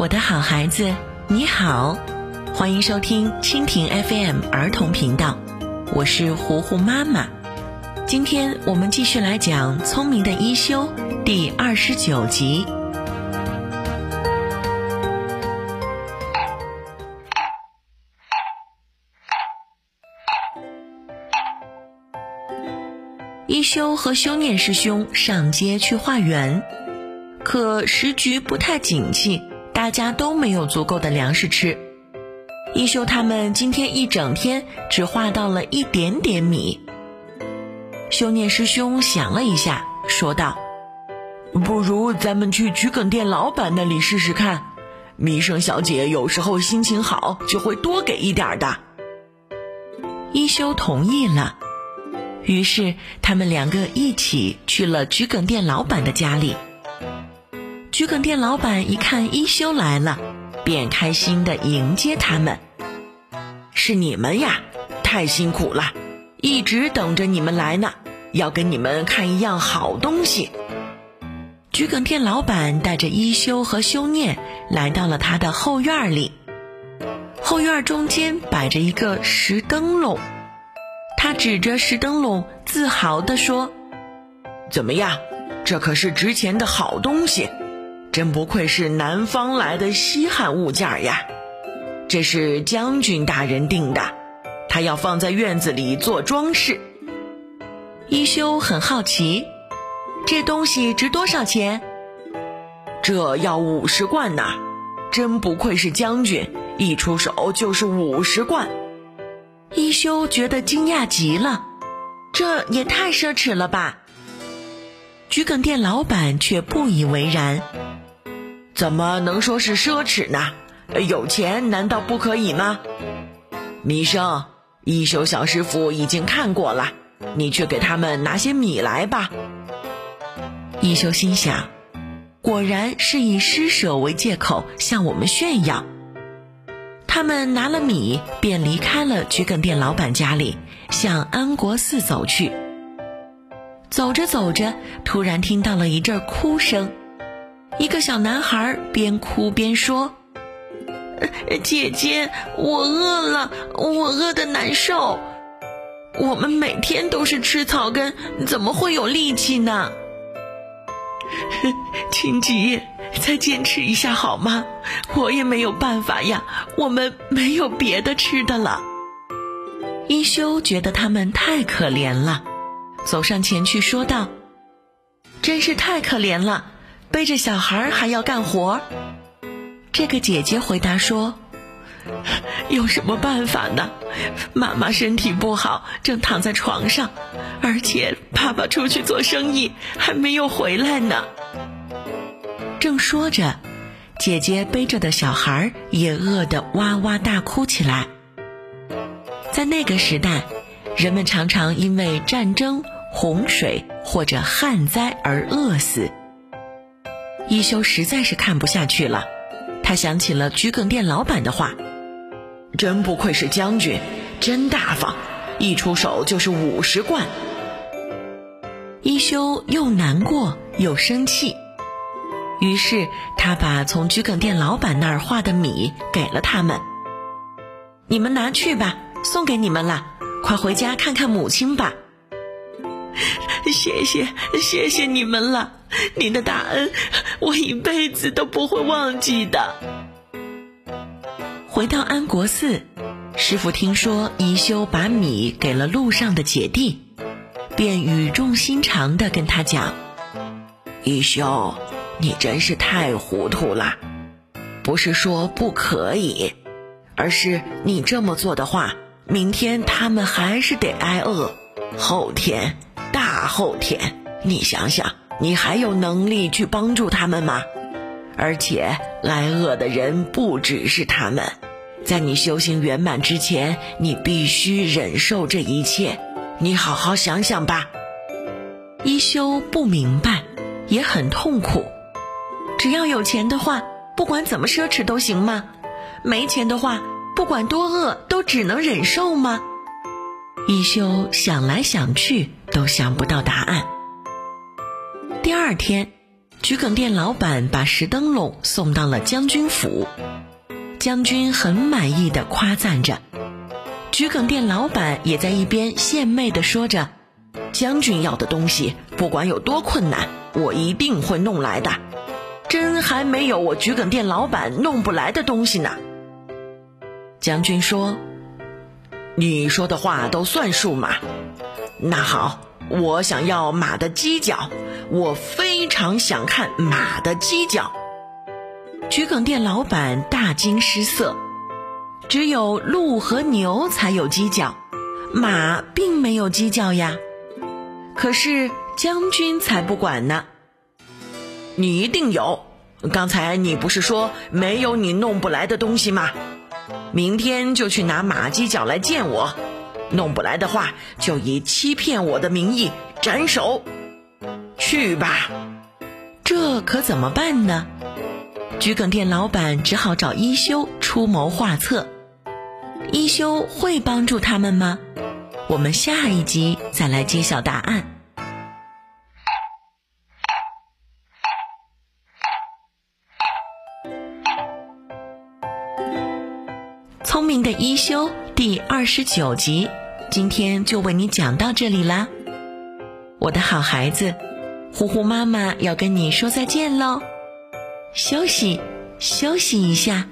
我的好孩子，你好，欢迎收听蜻蜓 FM 儿童频道，我是糊糊妈妈。今天我们继续来讲《聪明的一休》第二十九集。一休和修念师兄上街去化缘，可时局不太景气。大家都没有足够的粮食吃，一休他们今天一整天只画到了一点点米。修念师兄想了一下，说道：“不如咱们去桔梗店老板那里试试看，米生小姐有时候心情好就会多给一点的。”一休同意了，于是他们两个一起去了桔梗店老板的家里。桔梗店老板一看一休来了，便开心的迎接他们。是你们呀，太辛苦了，一直等着你们来呢，要给你们看一样好东西。桔梗店老板带着一休和修念来到了他的后院里，后院中间摆着一个石灯笼，他指着石灯笼，自豪地说：“怎么样，这可是值钱的好东西。”真不愧是南方来的稀罕物件呀！这是将军大人订的，他要放在院子里做装饰。一休很好奇，这东西值多少钱？这要五十贯呢！真不愧是将军，一出手就是五十贯。一休觉得惊讶极了，这也太奢侈了吧！桔梗店老板却不以为然。怎么能说是奢侈呢？有钱难道不可以吗？米生，一休小师傅已经看过了，你去给他们拿些米来吧。一休心想，果然是以施舍为借口向我们炫耀。他们拿了米，便离开了桔梗店老板家里，向安国寺走去。走着走着，突然听到了一阵哭声。一个小男孩边哭边说：“姐姐，我饿了，我饿得难受。我们每天都是吃草根，怎么会有力气呢？” 亲吉，再坚持一下好吗？我也没有办法呀，我们没有别的吃的了。一休觉得他们太可怜了，走上前去说道：“真是太可怜了。”背着小孩还要干活，这个姐姐回答说：“有什么办法呢？妈妈身体不好，正躺在床上，而且爸爸出去做生意还没有回来呢。”正说着，姐姐背着的小孩也饿得哇哇大哭起来。在那个时代，人们常常因为战争、洪水或者旱灾而饿死。一休实在是看不下去了，他想起了桔梗店老板的话：“真不愧是将军，真大方，一出手就是五十贯。”一休又难过又生气，于是他把从桔梗店老板那儿画的米给了他们：“你们拿去吧，送给你们了，快回家看看母亲吧。”谢谢，谢谢你们了，您的大恩我一辈子都不会忘记的。回到安国寺，师傅听说一休把米给了路上的姐弟，便语重心长地跟他讲：“一休，你真是太糊涂了，不是说不可以，而是你这么做的话，明天他们还是得挨饿，后天。”大后天，你想想，你还有能力去帮助他们吗？而且挨饿的人不只是他们，在你修行圆满之前，你必须忍受这一切。你好好想想吧。一休不明白，也很痛苦。只要有钱的话，不管怎么奢侈都行吗？没钱的话，不管多饿都只能忍受吗？一休想来想去。都想不到答案。第二天，桔梗店老板把石灯笼送到了将军府，将军很满意的夸赞着，桔梗店老板也在一边献媚的说着：“将军要的东西，不管有多困难，我一定会弄来的。真还没有我桔梗店老板弄不来的东西呢。”将军说：“你说的话都算数嘛？那好，我想要马的犄角。”我非常想看马的犄角。桔梗店老板大惊失色，只有鹿和牛才有犄角，马并没有犄角呀。可是将军才不管呢，你一定有。刚才你不是说没有你弄不来的东西吗？明天就去拿马犄角来见我，弄不来的话，就以欺骗我的名义斩首。去吧，这可怎么办呢？桔梗店老板只好找一休出谋划策。一休会帮助他们吗？我们下一集再来揭晓答案。聪明的一休第二十九集，今天就为你讲到这里啦，我的好孩子。呼呼妈妈要跟你说再见喽，休息，休息一下。